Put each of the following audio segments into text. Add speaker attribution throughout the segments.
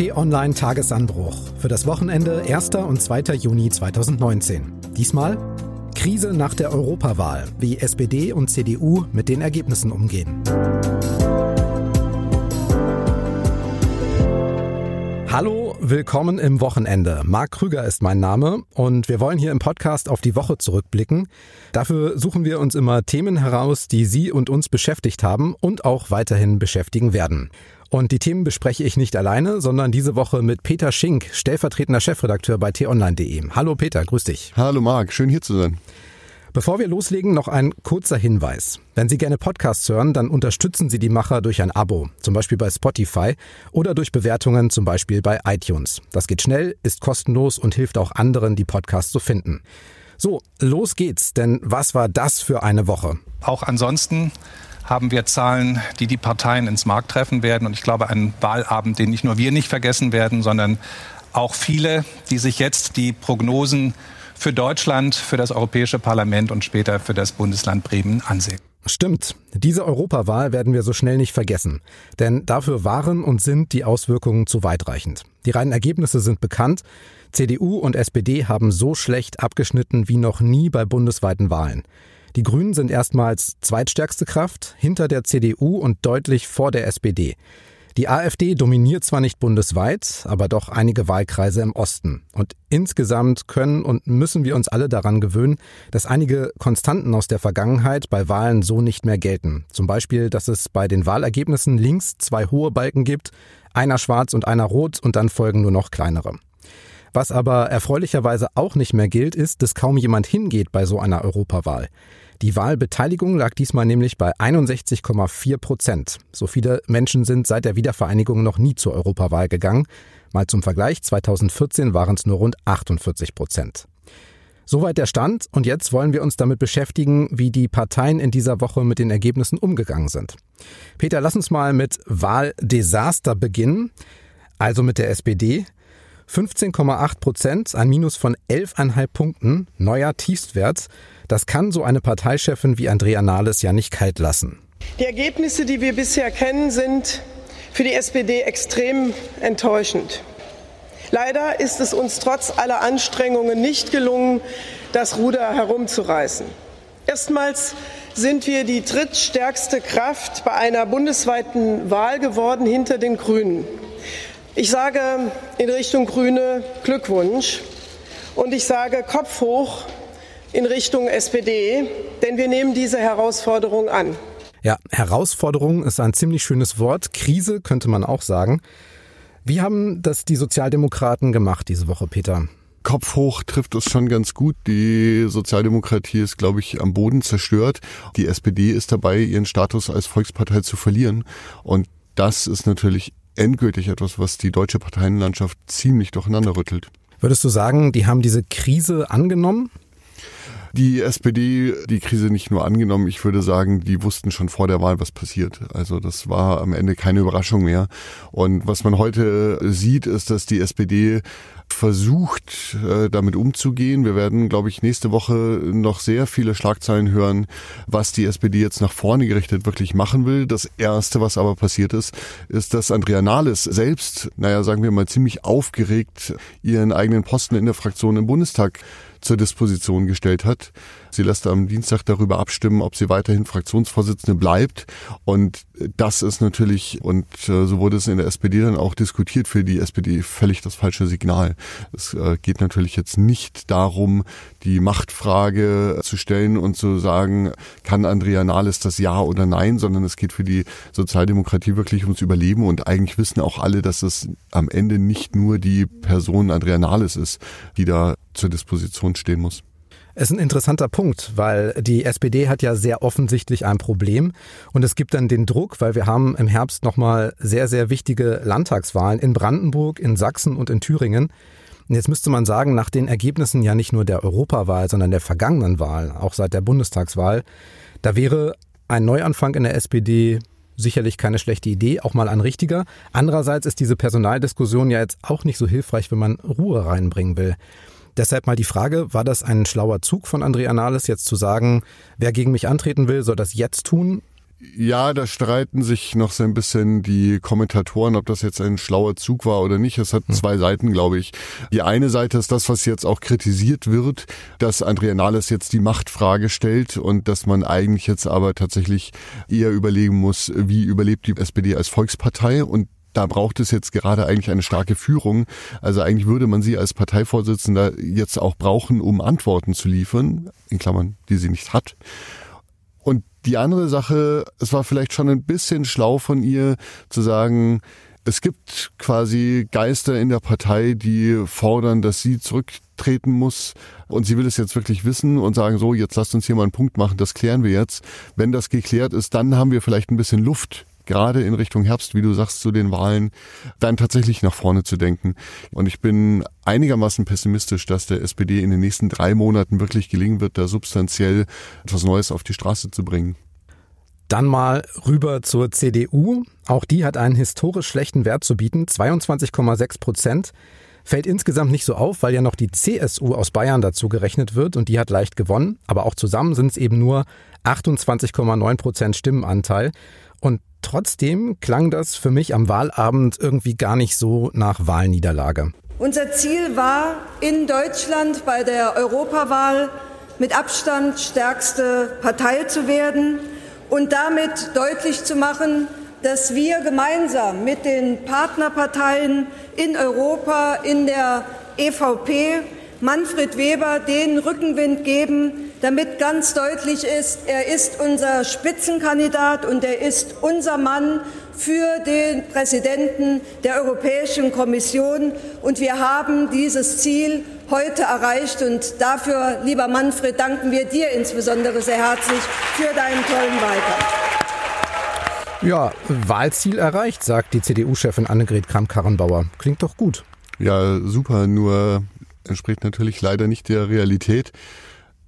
Speaker 1: T-Online Tagesanbruch für das Wochenende 1. und 2. Juni 2019. Diesmal Krise nach der Europawahl, wie SPD und CDU mit den Ergebnissen umgehen. Hallo, willkommen im Wochenende. Marc Krüger ist mein Name und wir wollen hier im Podcast auf die Woche zurückblicken. Dafür suchen wir uns immer Themen heraus, die Sie und uns beschäftigt haben und auch weiterhin beschäftigen werden. Und die Themen bespreche ich nicht alleine, sondern diese Woche mit Peter Schink, stellvertretender Chefredakteur bei t-online.de. Hallo Peter, grüß dich.
Speaker 2: Hallo Marc, schön hier zu sein.
Speaker 1: Bevor wir loslegen, noch ein kurzer Hinweis. Wenn Sie gerne Podcasts hören, dann unterstützen Sie die Macher durch ein Abo, zum Beispiel bei Spotify oder durch Bewertungen, zum Beispiel bei iTunes. Das geht schnell, ist kostenlos und hilft auch anderen, die Podcasts zu finden. So, los geht's, denn was war das für eine Woche?
Speaker 3: Auch ansonsten haben wir Zahlen, die die Parteien ins Markt treffen werden. Und ich glaube, einen Wahlabend, den nicht nur wir nicht vergessen werden, sondern auch viele, die sich jetzt die Prognosen für Deutschland, für das Europäische Parlament und später für das Bundesland Bremen ansehen.
Speaker 1: Stimmt. Diese Europawahl werden wir so schnell nicht vergessen. Denn dafür waren und sind die Auswirkungen zu weitreichend. Die reinen Ergebnisse sind bekannt. CDU und SPD haben so schlecht abgeschnitten wie noch nie bei bundesweiten Wahlen. Die Grünen sind erstmals zweitstärkste Kraft hinter der CDU und deutlich vor der SPD. Die AfD dominiert zwar nicht bundesweit, aber doch einige Wahlkreise im Osten. Und insgesamt können und müssen wir uns alle daran gewöhnen, dass einige Konstanten aus der Vergangenheit bei Wahlen so nicht mehr gelten. Zum Beispiel, dass es bei den Wahlergebnissen links zwei hohe Balken gibt, einer schwarz und einer rot und dann folgen nur noch kleinere. Was aber erfreulicherweise auch nicht mehr gilt, ist, dass kaum jemand hingeht bei so einer Europawahl. Die Wahlbeteiligung lag diesmal nämlich bei 61,4 Prozent. So viele Menschen sind seit der Wiedervereinigung noch nie zur Europawahl gegangen. Mal zum Vergleich, 2014 waren es nur rund 48 Prozent. Soweit der Stand und jetzt wollen wir uns damit beschäftigen, wie die Parteien in dieser Woche mit den Ergebnissen umgegangen sind. Peter, lass uns mal mit Wahldesaster beginnen, also mit der SPD. 15,8 Prozent, ein Minus von 11,5 Punkten, neuer Tiefstwert. Das kann so eine Parteichefin wie Andrea Nahles ja nicht kalt lassen.
Speaker 4: Die Ergebnisse, die wir bisher kennen, sind für die SPD extrem enttäuschend. Leider ist es uns trotz aller Anstrengungen nicht gelungen, das Ruder herumzureißen. Erstmals sind wir die drittstärkste Kraft bei einer bundesweiten Wahl geworden hinter den Grünen. Ich sage in Richtung Grüne Glückwunsch und ich sage Kopf hoch in Richtung SPD, denn wir nehmen diese Herausforderung an.
Speaker 1: Ja, Herausforderung ist ein ziemlich schönes Wort. Krise könnte man auch sagen. Wie haben das die Sozialdemokraten gemacht diese Woche, Peter?
Speaker 2: Kopf hoch trifft es schon ganz gut. Die Sozialdemokratie ist, glaube ich, am Boden zerstört. Die SPD ist dabei, ihren Status als Volkspartei zu verlieren. Und das ist natürlich endgültig etwas, was die deutsche Parteienlandschaft ziemlich durcheinander rüttelt.
Speaker 1: Würdest du sagen, die haben diese Krise angenommen?
Speaker 2: die SPD die Krise nicht nur angenommen, ich würde sagen, die wussten schon vor der Wahl, was passiert. Also das war am Ende keine Überraschung mehr. Und was man heute sieht, ist, dass die SPD versucht, äh, damit umzugehen. Wir werden, glaube ich, nächste Woche noch sehr viele Schlagzeilen hören, was die SPD jetzt nach vorne gerichtet wirklich machen will. Das Erste, was aber passiert ist, ist, dass Andrea Nahles selbst, naja, sagen wir mal, ziemlich aufgeregt ihren eigenen Posten in der Fraktion im Bundestag zur Disposition gestellt hat. Sie lässt am Dienstag darüber abstimmen, ob sie weiterhin Fraktionsvorsitzende bleibt. Und das ist natürlich, und äh, so wurde es in der SPD dann auch diskutiert, für die SPD völlig das falsche Signal. Es äh, geht natürlich jetzt nicht darum, die Machtfrage zu stellen und zu sagen, kann Andrea Nahles das Ja oder Nein, sondern es geht für die Sozialdemokratie wirklich ums Überleben. Und eigentlich wissen auch alle, dass es am Ende nicht nur die Person Andrea Nahles ist, die da zur Disposition stehen muss.
Speaker 1: Ist ein interessanter Punkt, weil die SPD hat ja sehr offensichtlich ein Problem und es gibt dann den Druck, weil wir haben im Herbst nochmal sehr, sehr wichtige Landtagswahlen in Brandenburg, in Sachsen und in Thüringen. Und jetzt müsste man sagen, nach den Ergebnissen ja nicht nur der Europawahl, sondern der vergangenen Wahl, auch seit der Bundestagswahl, da wäre ein Neuanfang in der SPD sicherlich keine schlechte Idee, auch mal ein richtiger. Andererseits ist diese Personaldiskussion ja jetzt auch nicht so hilfreich, wenn man Ruhe reinbringen will. Deshalb mal die Frage, war das ein schlauer Zug von Andrea Nahles, jetzt zu sagen, wer gegen mich antreten will, soll das jetzt tun?
Speaker 2: Ja, da streiten sich noch so ein bisschen die Kommentatoren, ob das jetzt ein schlauer Zug war oder nicht. Es hat hm. zwei Seiten, glaube ich. Die eine Seite ist das, was jetzt auch kritisiert wird, dass Andrea Nahles jetzt die Machtfrage stellt und dass man eigentlich jetzt aber tatsächlich eher überlegen muss, wie überlebt die SPD als Volkspartei und da braucht es jetzt gerade eigentlich eine starke Führung. Also eigentlich würde man sie als Parteivorsitzender jetzt auch brauchen, um Antworten zu liefern, in Klammern, die sie nicht hat. Und die andere Sache, es war vielleicht schon ein bisschen schlau von ihr zu sagen, es gibt quasi Geister in der Partei, die fordern, dass sie zurücktreten muss. Und sie will es jetzt wirklich wissen und sagen, so, jetzt lasst uns hier mal einen Punkt machen, das klären wir jetzt. Wenn das geklärt ist, dann haben wir vielleicht ein bisschen Luft gerade in Richtung Herbst, wie du sagst, zu den Wahlen, dann tatsächlich nach vorne zu denken. Und ich bin einigermaßen pessimistisch, dass der SPD in den nächsten drei Monaten wirklich gelingen wird, da substanziell etwas Neues auf die Straße zu bringen.
Speaker 1: Dann mal rüber zur CDU. Auch die hat einen historisch schlechten Wert zu bieten, 22,6 Prozent. Fällt insgesamt nicht so auf, weil ja noch die CSU aus Bayern dazu gerechnet wird und die hat leicht gewonnen. Aber auch zusammen sind es eben nur 28,9 Prozent Stimmenanteil. Und trotzdem klang das für mich am Wahlabend irgendwie gar nicht so nach Wahlniederlage.
Speaker 5: Unser Ziel war, in Deutschland bei der Europawahl mit Abstand stärkste Partei zu werden und damit deutlich zu machen, dass wir gemeinsam mit den Partnerparteien in Europa, in der EVP, Manfred Weber den Rückenwind geben, damit ganz deutlich ist, er ist unser Spitzenkandidat und er ist unser Mann für den Präsidenten der Europäischen Kommission. Und wir haben dieses Ziel heute erreicht. Und dafür, lieber Manfred, danken wir dir insbesondere sehr herzlich für deinen tollen Wahlkampf.
Speaker 1: Ja, Wahlziel erreicht, sagt die CDU-Chefin Annegret Kramp-Karrenbauer. Klingt doch gut.
Speaker 2: Ja, super, nur entspricht natürlich leider nicht der Realität.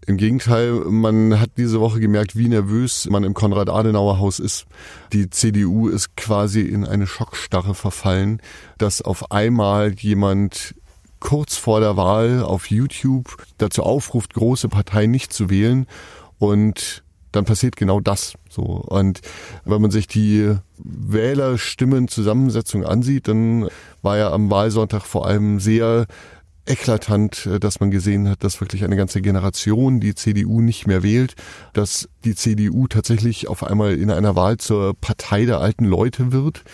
Speaker 2: Im Gegenteil, man hat diese Woche gemerkt, wie nervös man im Konrad-Adenauer-Haus ist. Die CDU ist quasi in eine Schockstarre verfallen, dass auf einmal jemand kurz vor der Wahl auf YouTube dazu aufruft, große Parteien nicht zu wählen und dann passiert genau das. So und wenn man sich die Wählerstimmenzusammensetzung ansieht, dann war ja am Wahlsonntag vor allem sehr eklatant, äh, dass man gesehen hat, dass wirklich eine ganze Generation die CDU nicht mehr wählt, dass die CDU tatsächlich auf einmal in einer Wahl zur Partei der alten Leute wird.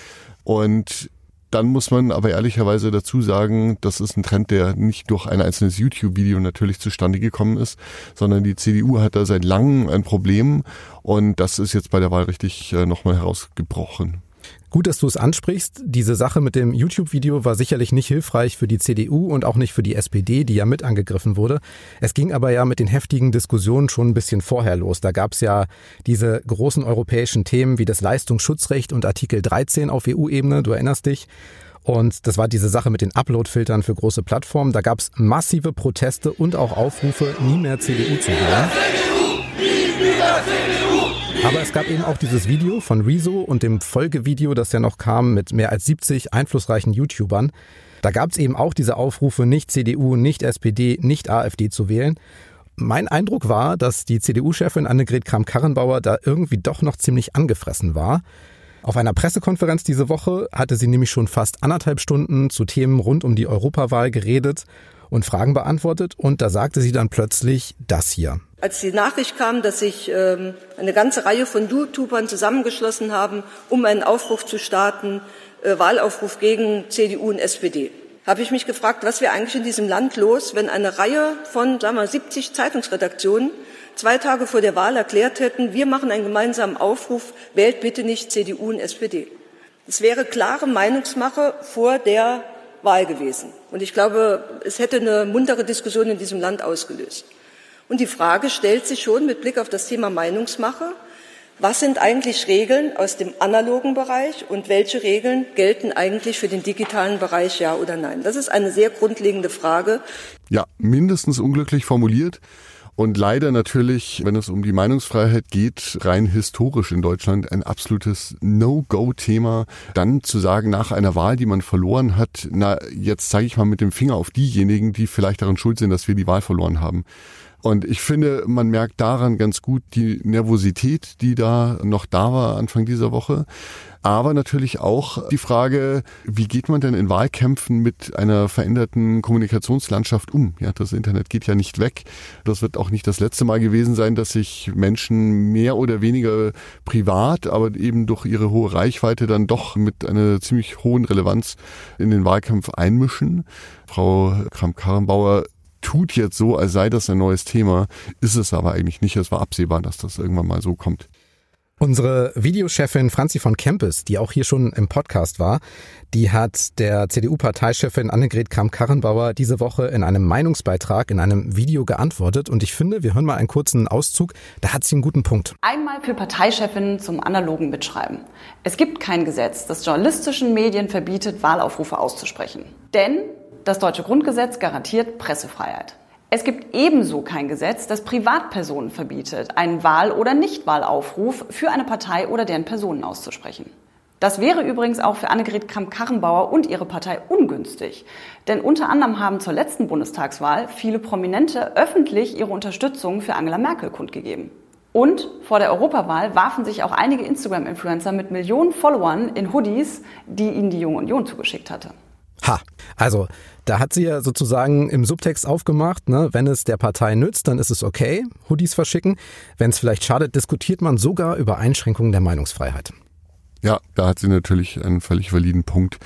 Speaker 2: Und dann muss man aber ehrlicherweise dazu sagen, das ist ein Trend, der nicht durch ein einzelnes YouTube-Video natürlich zustande gekommen ist, sondern die CDU hat da seit langem ein Problem und das ist jetzt bei der Wahl richtig äh, nochmal herausgebrochen.
Speaker 1: Gut, dass du es ansprichst. Diese Sache mit dem YouTube-Video war sicherlich nicht hilfreich für die CDU und auch nicht für die SPD, die ja mit angegriffen wurde. Es ging aber ja mit den heftigen Diskussionen schon ein bisschen vorher los. Da gab es ja diese großen europäischen Themen wie das Leistungsschutzrecht und Artikel 13 auf EU-Ebene, du erinnerst dich. Und das war diese Sache mit den Upload-Filtern für große Plattformen. Da gab es massive Proteste und auch Aufrufe, nie mehr CDU zu wählen. Aber es gab eben auch dieses Video von Rezo und dem Folgevideo, das ja noch kam mit mehr als 70 einflussreichen YouTubern. Da gab es eben auch diese Aufrufe, nicht CDU, nicht SPD, nicht AfD zu wählen. Mein Eindruck war, dass die CDU-Chefin Annegret Kramp-Karrenbauer da irgendwie doch noch ziemlich angefressen war. Auf einer Pressekonferenz diese Woche hatte sie nämlich schon fast anderthalb Stunden zu Themen rund um die Europawahl geredet und Fragen beantwortet und da sagte sie dann plötzlich das hier.
Speaker 5: Als die Nachricht kam, dass sich ähm, eine ganze Reihe von YouTubern zusammengeschlossen haben, um einen Aufruf zu starten, äh, Wahlaufruf gegen CDU und SPD, habe ich mich gefragt, was wäre eigentlich in diesem Land los, wenn eine Reihe von, sagen wir, 70 Zeitungsredaktionen zwei Tage vor der Wahl erklärt hätten, wir machen einen gemeinsamen Aufruf, wählt bitte nicht CDU und SPD. Es wäre klare Meinungsmache vor der Wahl gewesen. Und ich glaube, es hätte eine muntere Diskussion in diesem Land ausgelöst. Und die Frage stellt sich schon mit Blick auf das Thema Meinungsmache, was sind eigentlich Regeln aus dem analogen Bereich und welche Regeln gelten eigentlich für den digitalen Bereich, ja oder nein? Das ist eine sehr grundlegende Frage.
Speaker 2: Ja, mindestens unglücklich formuliert. Und leider natürlich, wenn es um die Meinungsfreiheit geht, rein historisch in Deutschland ein absolutes No-Go-Thema. Dann zu sagen, nach einer Wahl, die man verloren hat, na, jetzt zeige ich mal mit dem Finger auf diejenigen, die vielleicht daran schuld sind, dass wir die Wahl verloren haben. Und ich finde, man merkt daran ganz gut die Nervosität, die da noch da war Anfang dieser Woche. Aber natürlich auch die Frage, wie geht man denn in Wahlkämpfen mit einer veränderten Kommunikationslandschaft um? Ja, das Internet geht ja nicht weg. Das wird auch nicht das letzte Mal gewesen sein, dass sich Menschen mehr oder weniger privat, aber eben durch ihre hohe Reichweite dann doch mit einer ziemlich hohen Relevanz in den Wahlkampf einmischen. Frau Kramp-Karrenbauer tut jetzt so, als sei das ein neues Thema, ist es aber eigentlich nicht. Es war absehbar, dass das irgendwann mal so kommt.
Speaker 1: Unsere Videochefin Franzi von Kempes, die auch hier schon im Podcast war, die hat der CDU-Parteichefin Annegret Kramp-Karrenbauer diese Woche in einem Meinungsbeitrag in einem Video geantwortet. Und ich finde, wir hören mal einen kurzen Auszug. Da hat sie einen guten Punkt.
Speaker 6: Einmal für Parteichefinnen zum analogen Mitschreiben. Es gibt kein Gesetz, das journalistischen Medien verbietet, Wahlaufrufe auszusprechen. Denn das deutsche Grundgesetz garantiert Pressefreiheit. Es gibt ebenso kein Gesetz, das Privatpersonen verbietet, einen Wahl- oder Nichtwahlaufruf für eine Partei oder deren Personen auszusprechen. Das wäre übrigens auch für Annegret Kramp-Karrenbauer und ihre Partei ungünstig. Denn unter anderem haben zur letzten Bundestagswahl viele Prominente öffentlich ihre Unterstützung für Angela Merkel kundgegeben. Und vor der Europawahl warfen sich auch einige Instagram-Influencer mit Millionen Followern in Hoodies, die ihnen die Junge Union zugeschickt hatte.
Speaker 1: Ha, also da hat sie ja sozusagen im Subtext aufgemacht, ne, wenn es der Partei nützt, dann ist es okay, Hoodies verschicken. Wenn es vielleicht schadet, diskutiert man sogar über Einschränkungen der Meinungsfreiheit.
Speaker 2: Ja, da hat sie natürlich einen völlig validen Punkt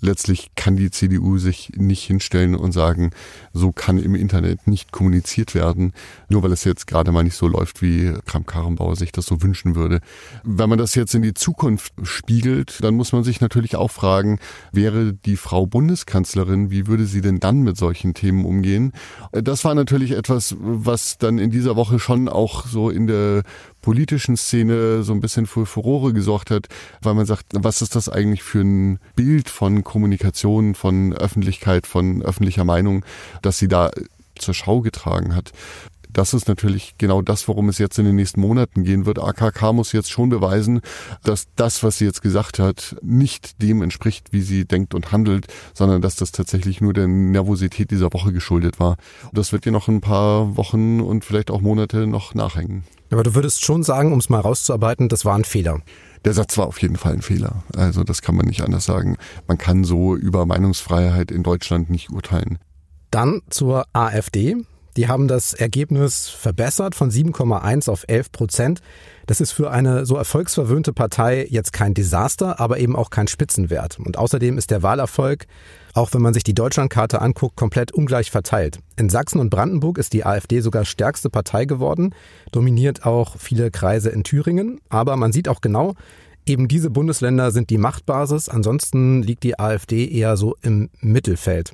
Speaker 2: letztlich kann die CDU sich nicht hinstellen und sagen, so kann im Internet nicht kommuniziert werden, nur weil es jetzt gerade mal nicht so läuft, wie Kramp-Karrenbauer sich das so wünschen würde. Wenn man das jetzt in die Zukunft spiegelt, dann muss man sich natürlich auch fragen, wäre die Frau Bundeskanzlerin, wie würde sie denn dann mit solchen Themen umgehen? Das war natürlich etwas, was dann in dieser Woche schon auch so in der politischen Szene so ein bisschen für Furore gesorgt hat, weil man sagt, was ist das eigentlich für ein Bild von Kommunikation, von Öffentlichkeit, von öffentlicher Meinung, dass sie da zur Schau getragen hat. Das ist natürlich genau das, worum es jetzt in den nächsten Monaten gehen wird. AKK muss jetzt schon beweisen, dass das, was sie jetzt gesagt hat, nicht dem entspricht, wie sie denkt und handelt, sondern dass das tatsächlich nur der Nervosität dieser Woche geschuldet war. Das wird ihr noch ein paar Wochen und vielleicht auch Monate noch nachhängen.
Speaker 1: Aber du würdest schon sagen, um es mal rauszuarbeiten, das war ein Fehler.
Speaker 2: Der Satz war auf jeden Fall ein Fehler. Also das kann man nicht anders sagen. Man kann so über Meinungsfreiheit in Deutschland nicht urteilen.
Speaker 1: Dann zur AfD. Die haben das Ergebnis verbessert von 7,1 auf 11 Prozent. Das ist für eine so erfolgsverwöhnte Partei jetzt kein Desaster, aber eben auch kein Spitzenwert. Und außerdem ist der Wahlerfolg, auch wenn man sich die Deutschlandkarte anguckt, komplett ungleich verteilt. In Sachsen und Brandenburg ist die AfD sogar stärkste Partei geworden, dominiert auch viele Kreise in Thüringen. Aber man sieht auch genau, eben diese Bundesländer sind die Machtbasis. Ansonsten liegt die AfD eher so im Mittelfeld.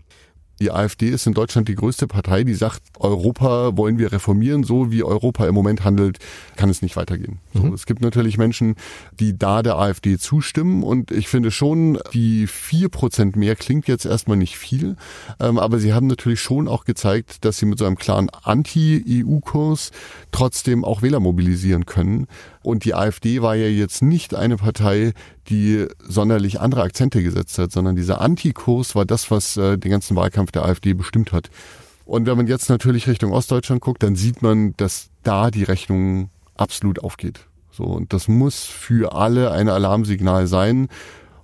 Speaker 2: Die AfD ist in Deutschland die größte Partei, die sagt, Europa wollen wir reformieren, so wie Europa im Moment handelt, kann es nicht weitergehen. So, mhm. Es gibt natürlich Menschen, die da der AfD zustimmen und ich finde schon, die vier Prozent mehr klingt jetzt erstmal nicht viel, ähm, aber sie haben natürlich schon auch gezeigt, dass sie mit so einem klaren Anti-EU-Kurs trotzdem auch Wähler mobilisieren können. Und die AfD war ja jetzt nicht eine Partei, die sonderlich andere Akzente gesetzt hat, sondern dieser Antikurs war das, was äh, den ganzen Wahlkampf der AfD bestimmt hat. Und wenn man jetzt natürlich Richtung Ostdeutschland guckt, dann sieht man, dass da die Rechnung absolut aufgeht. So, und das muss für alle ein Alarmsignal sein.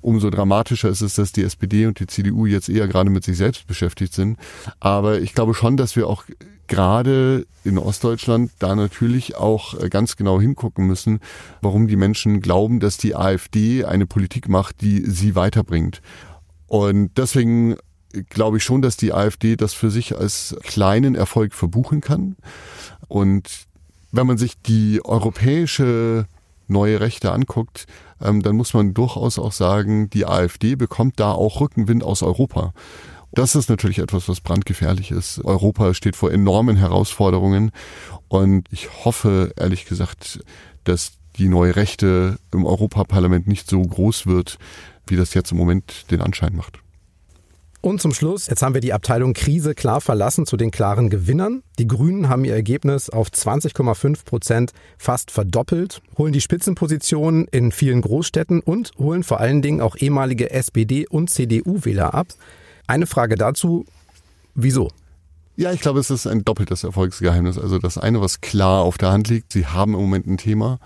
Speaker 2: Umso dramatischer ist es, dass die SPD und die CDU jetzt eher gerade mit sich selbst beschäftigt sind. Aber ich glaube schon, dass wir auch gerade in Ostdeutschland da natürlich auch äh, ganz genau hingucken müssen, warum die Menschen glauben, dass die AfD eine Politik macht, die sie weiterbringt. Und deswegen glaube ich schon, dass die AfD das für sich als kleinen Erfolg verbuchen kann. Und wenn man sich die europäische neue Rechte anguckt, ähm, dann muss man durchaus auch sagen, die AfD bekommt da auch Rückenwind aus Europa. Das ist natürlich etwas, was brandgefährlich ist. Europa steht vor enormen Herausforderungen und ich hoffe, ehrlich gesagt, dass die neue Rechte im Europaparlament nicht so groß wird, wie das jetzt im Moment den Anschein macht.
Speaker 1: Und zum Schluss, jetzt haben wir die Abteilung Krise klar verlassen zu den klaren Gewinnern. Die Grünen haben ihr Ergebnis auf 20,5 Prozent fast verdoppelt, holen die Spitzenpositionen in vielen Großstädten und holen vor allen Dingen auch ehemalige SPD- und CDU-Wähler ab. Eine Frage dazu, wieso?
Speaker 2: Ja, ich glaube, es ist ein doppeltes Erfolgsgeheimnis. Also das eine, was klar auf der Hand liegt, sie haben im Moment ein Thema.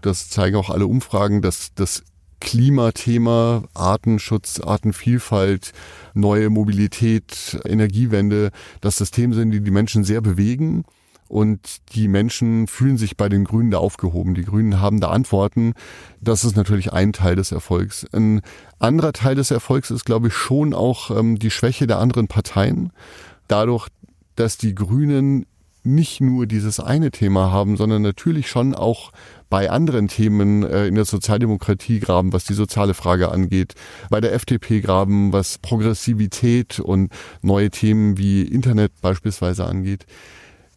Speaker 2: Das zeigen auch alle Umfragen, dass das Klimathema, Artenschutz, Artenvielfalt, neue Mobilität, Energiewende, dass das Themen sind, die die Menschen sehr bewegen. Und die Menschen fühlen sich bei den Grünen da aufgehoben. Die Grünen haben da Antworten. Das ist natürlich ein Teil des Erfolgs. Ein anderer Teil des Erfolgs ist, glaube ich, schon auch ähm, die Schwäche der anderen Parteien. Dadurch, dass die Grünen nicht nur dieses eine Thema haben, sondern natürlich schon auch bei anderen Themen äh, in der Sozialdemokratie graben, was die soziale Frage angeht, bei der FDP graben, was Progressivität und neue Themen wie Internet beispielsweise angeht,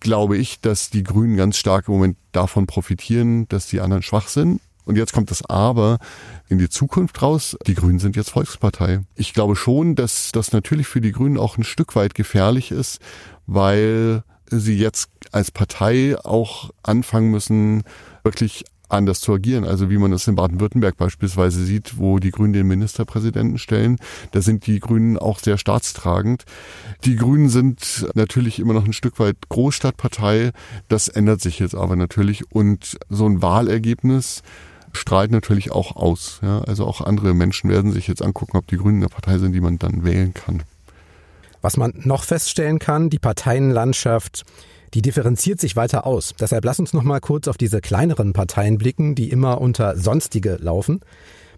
Speaker 2: glaube ich, dass die Grünen ganz stark im Moment davon profitieren, dass die anderen schwach sind. Und jetzt kommt das Aber in die Zukunft raus. Die Grünen sind jetzt Volkspartei. Ich glaube schon, dass das natürlich für die Grünen auch ein Stück weit gefährlich ist, weil sie jetzt als Partei auch anfangen müssen, wirklich anders zu agieren. Also wie man es in Baden-Württemberg beispielsweise sieht, wo die Grünen den Ministerpräsidenten stellen, da sind die Grünen auch sehr staatstragend. Die Grünen sind natürlich immer noch ein Stück weit Großstadtpartei. Das ändert sich jetzt aber natürlich. Und so ein Wahlergebnis strahlt natürlich auch aus. Ja? Also auch andere Menschen werden sich jetzt angucken, ob die Grünen eine Partei sind, die man dann wählen kann.
Speaker 1: Was man noch feststellen kann, die Parteienlandschaft, die differenziert sich weiter aus. Deshalb lass uns noch mal kurz auf diese kleineren Parteien blicken, die immer unter sonstige laufen.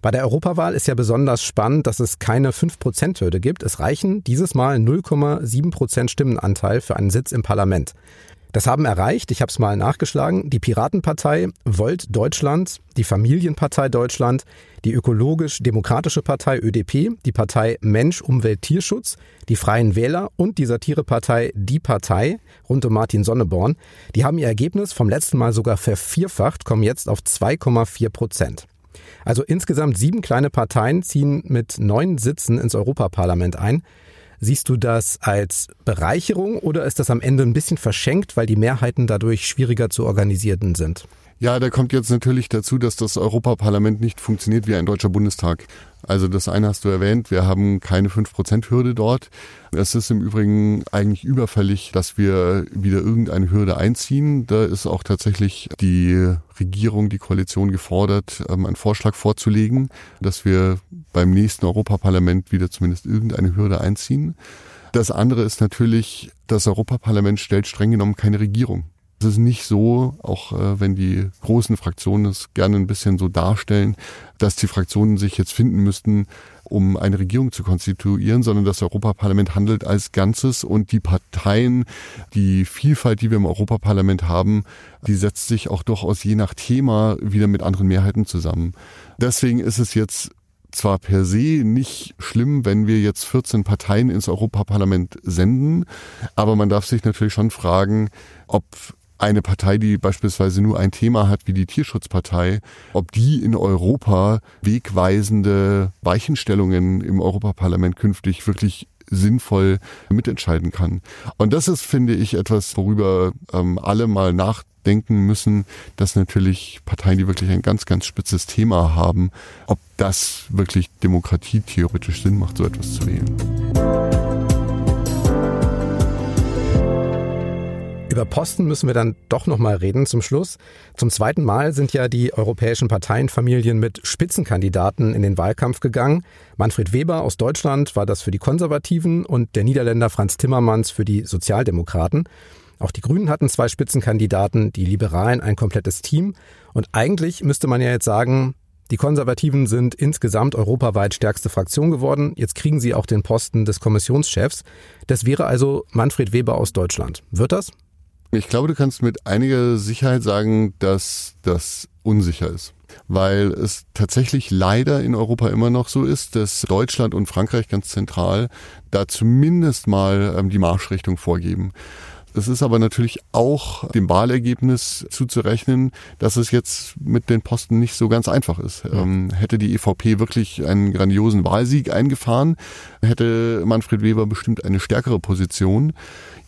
Speaker 1: Bei der Europawahl ist ja besonders spannend, dass es keine 5%-Hürde gibt. Es reichen dieses Mal 0,7% Stimmenanteil für einen Sitz im Parlament. Das haben erreicht, ich habe es mal nachgeschlagen, die Piratenpartei, Volt Deutschland, die Familienpartei Deutschland, die Ökologisch-Demokratische Partei ÖDP, die Partei Mensch, Umwelt, Tierschutz, die Freien Wähler und die Satirepartei Die Partei rund um Martin Sonneborn. Die haben ihr Ergebnis vom letzten Mal sogar vervierfacht, kommen jetzt auf 2,4 Prozent. Also insgesamt sieben kleine Parteien ziehen mit neun Sitzen ins Europaparlament ein. Siehst du das als Bereicherung oder ist das am Ende ein bisschen verschenkt, weil die Mehrheiten dadurch schwieriger zu organisieren sind?
Speaker 2: Ja, da kommt jetzt natürlich dazu, dass das Europaparlament nicht funktioniert wie ein deutscher Bundestag. Also das eine hast du erwähnt, wir haben keine 5%-Hürde dort. Es ist im Übrigen eigentlich überfällig, dass wir wieder irgendeine Hürde einziehen. Da ist auch tatsächlich die Regierung, die Koalition gefordert, ähm, einen Vorschlag vorzulegen, dass wir beim nächsten Europaparlament wieder zumindest irgendeine Hürde einziehen. Das andere ist natürlich, das Europaparlament stellt streng genommen keine Regierung. Es ist nicht so, auch äh, wenn die großen Fraktionen es gerne ein bisschen so darstellen, dass die Fraktionen sich jetzt finden müssten, um eine Regierung zu konstituieren, sondern das Europaparlament handelt als Ganzes und die Parteien, die Vielfalt, die wir im Europaparlament haben, die setzt sich auch durchaus je nach Thema wieder mit anderen Mehrheiten zusammen. Deswegen ist es jetzt zwar per se nicht schlimm, wenn wir jetzt 14 Parteien ins Europaparlament senden, aber man darf sich natürlich schon fragen, ob eine Partei, die beispielsweise nur ein Thema hat wie die Tierschutzpartei, ob die in Europa wegweisende Weichenstellungen im Europaparlament künftig wirklich sinnvoll mitentscheiden kann. Und das ist, finde ich, etwas, worüber ähm, alle mal nachdenken müssen, dass natürlich Parteien, die wirklich ein ganz, ganz spitzes Thema haben, ob das wirklich demokratietheoretisch Sinn macht, so etwas zu wählen.
Speaker 1: Über Posten müssen wir dann doch noch mal reden zum Schluss. Zum zweiten Mal sind ja die europäischen Parteienfamilien mit Spitzenkandidaten in den Wahlkampf gegangen. Manfred Weber aus Deutschland war das für die Konservativen und der Niederländer Franz Timmermans für die Sozialdemokraten. Auch die Grünen hatten zwei Spitzenkandidaten, die Liberalen ein komplettes Team. Und eigentlich müsste man ja jetzt sagen, die Konservativen sind insgesamt europaweit stärkste Fraktion geworden. Jetzt kriegen sie auch den Posten des Kommissionschefs. Das wäre also Manfred Weber aus Deutschland. Wird das?
Speaker 2: Ich glaube, du kannst mit einiger Sicherheit sagen, dass das unsicher ist. Weil es tatsächlich leider in Europa immer noch so ist, dass Deutschland und Frankreich ganz zentral da zumindest mal ähm, die Marschrichtung vorgeben. Es ist aber natürlich auch dem Wahlergebnis zuzurechnen, dass es jetzt mit den Posten nicht so ganz einfach ist. Ähm, hätte die EVP wirklich einen grandiosen Wahlsieg eingefahren, hätte Manfred Weber bestimmt eine stärkere Position.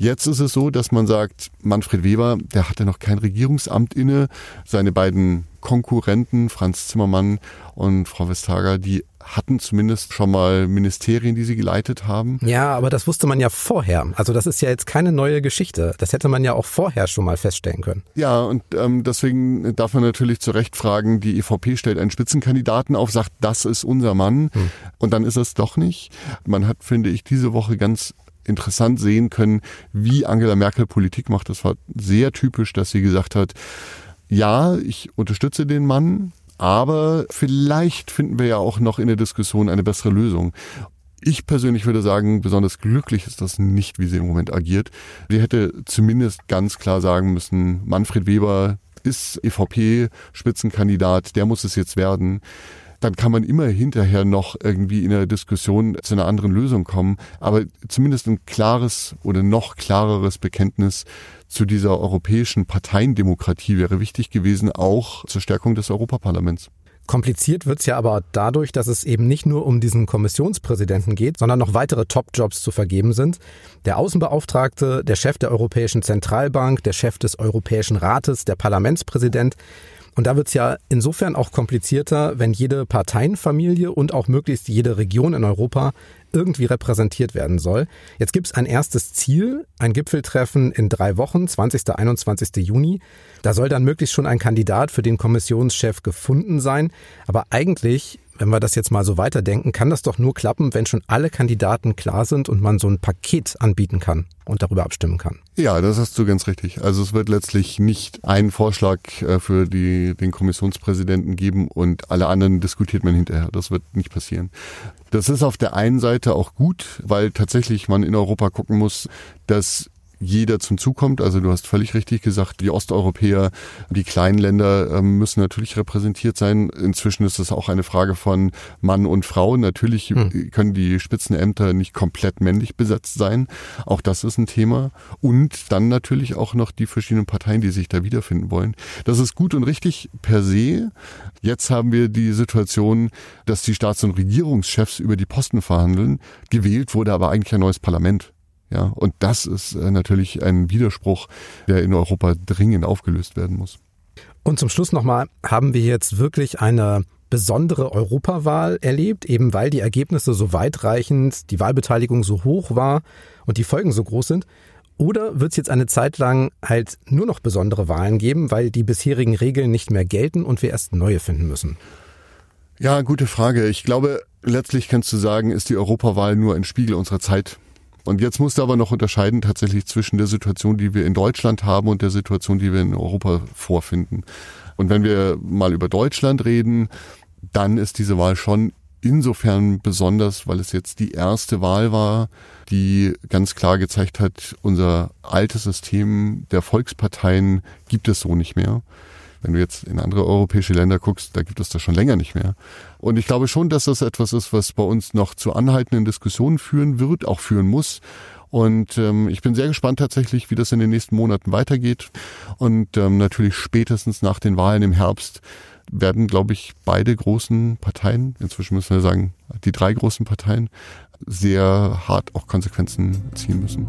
Speaker 2: Jetzt ist es so, dass man sagt, Manfred Weber, der hatte noch kein Regierungsamt inne. Seine beiden Konkurrenten, Franz Zimmermann und Frau Vestager, die hatten zumindest schon mal Ministerien, die sie geleitet haben.
Speaker 1: Ja, aber das wusste man ja vorher. Also das ist ja jetzt keine neue Geschichte. Das hätte man ja auch vorher schon mal feststellen können.
Speaker 2: Ja, und ähm, deswegen darf man natürlich zu Recht fragen, die EVP stellt einen Spitzenkandidaten auf, sagt, das ist unser Mann. Hm. Und dann ist es doch nicht. Man hat, finde ich, diese Woche ganz interessant sehen können, wie Angela Merkel Politik macht. Das war sehr typisch, dass sie gesagt hat, ja, ich unterstütze den Mann, aber vielleicht finden wir ja auch noch in der Diskussion eine bessere Lösung. Ich persönlich würde sagen, besonders glücklich ist das nicht, wie sie im Moment agiert. Sie hätte zumindest ganz klar sagen müssen, Manfred Weber ist EVP-Spitzenkandidat, der muss es jetzt werden dann kann man immer hinterher noch irgendwie in der Diskussion zu einer anderen Lösung kommen. Aber zumindest ein klares oder noch klareres Bekenntnis zu dieser europäischen Parteiendemokratie wäre wichtig gewesen, auch zur Stärkung des Europaparlaments.
Speaker 1: Kompliziert wird's ja aber dadurch, dass es eben nicht nur um diesen Kommissionspräsidenten geht, sondern noch weitere Top-Jobs zu vergeben sind. Der Außenbeauftragte, der Chef der Europäischen Zentralbank, der Chef des Europäischen Rates, der Parlamentspräsident. Und da wird's ja insofern auch komplizierter, wenn jede Parteienfamilie und auch möglichst jede Region in Europa irgendwie repräsentiert werden soll. Jetzt gibt's ein erstes Ziel, ein Gipfeltreffen in drei Wochen, 20. 21. Juni. Da soll dann möglichst schon ein Kandidat für den Kommissionschef gefunden sein. Aber eigentlich wenn wir das jetzt mal so weiterdenken, kann das doch nur klappen, wenn schon alle Kandidaten klar sind und man so ein Paket anbieten kann und darüber abstimmen kann.
Speaker 2: Ja, das hast du ganz richtig. Also es wird letztlich nicht einen Vorschlag äh, für die, den Kommissionspräsidenten geben und alle anderen diskutiert man hinterher. Das wird nicht passieren. Das ist auf der einen Seite auch gut, weil tatsächlich man in Europa gucken muss, dass jeder zum Zug kommt. Also du hast völlig richtig gesagt, die Osteuropäer, die kleinen Länder ähm, müssen natürlich repräsentiert sein. Inzwischen ist es auch eine Frage von Mann und Frau. Natürlich hm. können die Spitzenämter nicht komplett männlich besetzt sein. Auch das ist ein Thema. Und dann natürlich auch noch die verschiedenen Parteien, die sich da wiederfinden wollen. Das ist gut und richtig per se. Jetzt haben wir die Situation, dass die Staats- und Regierungschefs über die Posten verhandeln. Gewählt wurde aber eigentlich ein neues Parlament. Ja, und das ist äh, natürlich ein Widerspruch, der in Europa dringend aufgelöst werden muss.
Speaker 1: Und zum Schluss nochmal, haben wir jetzt wirklich eine besondere Europawahl erlebt, eben weil die Ergebnisse so weitreichend, die Wahlbeteiligung so hoch war und die Folgen so groß sind? Oder wird es jetzt eine Zeit lang halt nur noch besondere Wahlen geben, weil die bisherigen Regeln nicht mehr gelten und wir erst neue finden müssen?
Speaker 2: Ja, gute Frage. Ich glaube, letztlich kannst du sagen, ist die Europawahl nur ein Spiegel unserer Zeit. Und jetzt musst du aber noch unterscheiden tatsächlich zwischen der Situation, die wir in Deutschland haben und der Situation, die wir in Europa vorfinden. Und wenn wir mal über Deutschland reden, dann ist diese Wahl schon insofern besonders, weil es jetzt die erste Wahl war, die ganz klar gezeigt hat, unser altes System der Volksparteien gibt es so nicht mehr. Wenn du jetzt in andere europäische Länder guckst, da gibt es das schon länger nicht mehr. Und ich glaube schon, dass das etwas ist, was bei uns noch zu anhaltenden Diskussionen führen wird, auch führen muss. Und ähm, ich bin sehr gespannt tatsächlich, wie das in den nächsten Monaten weitergeht. Und ähm, natürlich spätestens nach den Wahlen im Herbst werden, glaube ich, beide großen Parteien, inzwischen müssen wir sagen, die drei großen Parteien, sehr hart auch Konsequenzen ziehen müssen.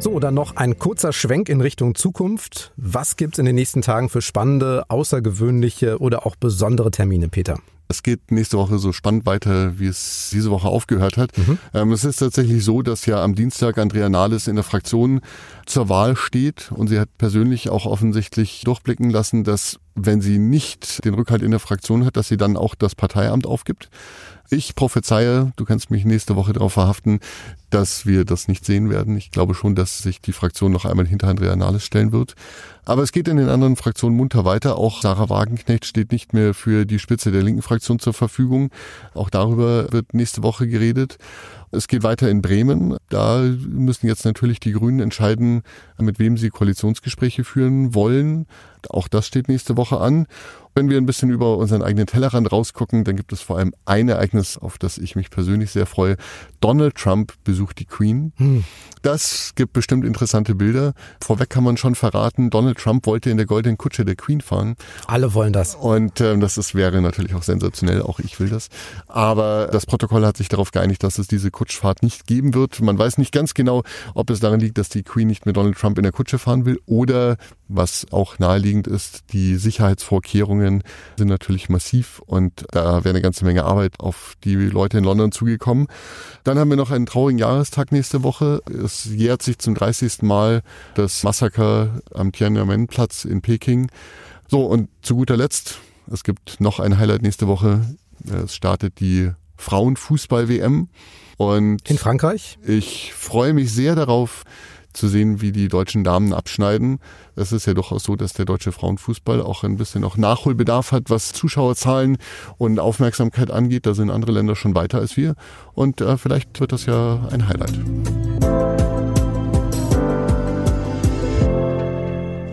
Speaker 1: So, dann noch ein kurzer Schwenk in Richtung Zukunft. Was gibt's in den nächsten Tagen für spannende, außergewöhnliche oder auch besondere Termine, Peter?
Speaker 2: Es geht nächste Woche so spannend weiter, wie es diese Woche aufgehört hat. Mhm. Ähm, es ist tatsächlich so, dass ja am Dienstag Andrea Nahles in der Fraktion zur Wahl steht und sie hat persönlich auch offensichtlich durchblicken lassen, dass wenn sie nicht den Rückhalt in der Fraktion hat, dass sie dann auch das Parteiamt aufgibt. Ich prophezeie, du kannst mich nächste Woche darauf verhaften, dass wir das nicht sehen werden. Ich glaube schon, dass sich die Fraktion noch einmal hinter Andrea Nahles stellen wird. Aber es geht in den anderen Fraktionen munter weiter. Auch Sarah Wagenknecht steht nicht mehr für die Spitze der linken Fraktion zur Verfügung. Auch darüber wird nächste Woche geredet. Es geht weiter in Bremen. Da müssen jetzt natürlich die Grünen entscheiden, mit wem sie Koalitionsgespräche führen wollen. Auch das steht nächste Woche an. Wenn wir ein bisschen über unseren eigenen Tellerrand rausgucken, dann gibt es vor allem ein Ereignis, auf das ich mich persönlich sehr freue. Donald Trump besucht die Queen. Hm. Das gibt bestimmt interessante Bilder. Vorweg kann man schon verraten, Donald Trump wollte in der goldenen Kutsche der Queen fahren.
Speaker 1: Alle wollen das.
Speaker 2: Und ähm, das ist, wäre natürlich auch sensationell, auch ich will das. Aber das Protokoll hat sich darauf geeinigt, dass es diese Kutschfahrt nicht geben wird. Man weiß nicht ganz genau, ob es daran liegt, dass die Queen nicht mit Donald Trump in der Kutsche fahren will oder was auch naheliegend ist, die Sicherheitsvorkehrungen sind natürlich massiv und da wäre eine ganze Menge Arbeit auf die Leute in London zugekommen. Dann haben wir noch einen traurigen Jahrestag nächste Woche. Es jährt sich zum 30. Mal das Massaker am Tiananmen-Platz in Peking. So, und zu guter Letzt, es gibt noch ein Highlight nächste Woche. Es startet die Frauenfußball-WM. Und
Speaker 1: in Frankreich?
Speaker 2: Ich freue mich sehr darauf, zu sehen, wie die deutschen Damen abschneiden. Es ist ja durchaus so, dass der deutsche Frauenfußball auch ein bisschen noch Nachholbedarf hat, was Zuschauerzahlen und Aufmerksamkeit angeht. Da sind andere Länder schon weiter als wir. Und äh, vielleicht wird das ja ein Highlight.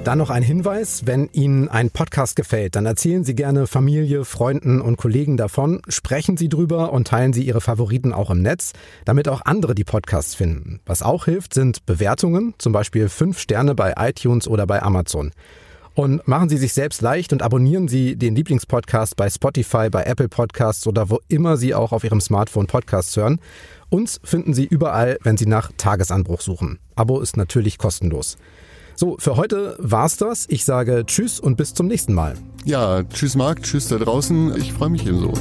Speaker 1: Dann noch ein Hinweis, wenn Ihnen ein Podcast gefällt, dann erzählen Sie gerne Familie, Freunden und Kollegen davon, sprechen Sie drüber und teilen Sie Ihre Favoriten auch im Netz, damit auch andere die Podcasts finden. Was auch hilft, sind Bewertungen, zum Beispiel fünf Sterne bei iTunes oder bei Amazon. Und machen Sie sich selbst leicht und abonnieren Sie den Lieblingspodcast bei Spotify, bei Apple Podcasts oder wo immer Sie auch auf Ihrem Smartphone Podcasts hören. Uns finden Sie überall, wenn Sie nach Tagesanbruch suchen. Abo ist natürlich kostenlos. So, für heute war's das. Ich sage Tschüss und bis zum nächsten Mal.
Speaker 2: Ja, tschüss Marc, tschüss da draußen. Ich freue mich ebenso.